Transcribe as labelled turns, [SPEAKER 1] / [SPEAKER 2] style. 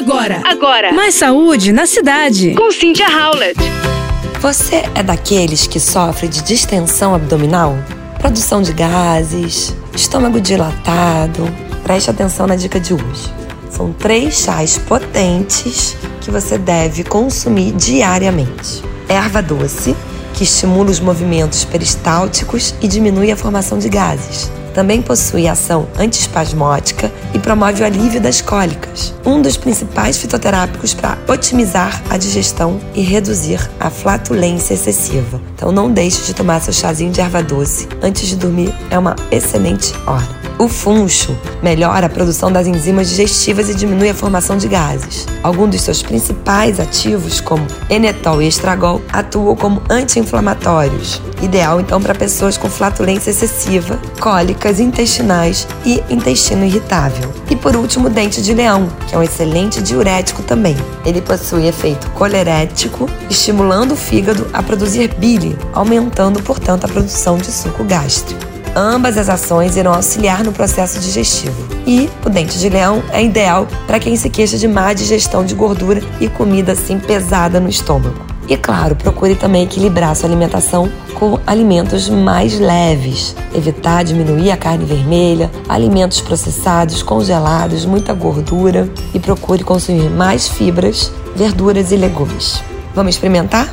[SPEAKER 1] Agora,
[SPEAKER 2] Agora,
[SPEAKER 1] mais saúde na cidade.
[SPEAKER 2] com Cynthia Howlett.
[SPEAKER 3] Você é daqueles que sofre de distensão abdominal? Produção de gases, estômago dilatado? Preste atenção na dica de hoje. São três chás potentes que você deve consumir diariamente. Erva doce, que estimula os movimentos peristálticos e diminui a formação de gases. Também possui ação antiespasmódica e promove o alívio das cólicas, um dos principais fitoterápicos para otimizar a digestão e reduzir a flatulência excessiva. Então não deixe de tomar seu chazinho de erva doce antes de dormir, é uma excelente hora. O funcho melhora a produção das enzimas digestivas e diminui a formação de gases. Alguns dos seus principais ativos, como enetol e estragol, atuam como anti-inflamatórios. Ideal então para pessoas com flatulência excessiva, cólicas intestinais e intestino irritável. E por último, dente de leão, que é um excelente diurético também. Ele possui efeito colerético, estimulando o fígado a produzir bile, aumentando, portanto, a produção de suco gástrico. Ambas as ações irão auxiliar no processo digestivo. E o dente de leão é ideal para quem se queixa de má digestão de gordura e comida assim pesada no estômago. E claro, procure também equilibrar sua alimentação com alimentos mais leves. Evitar diminuir a carne vermelha, alimentos processados, congelados, muita gordura e procure consumir mais fibras, verduras e legumes. Vamos experimentar?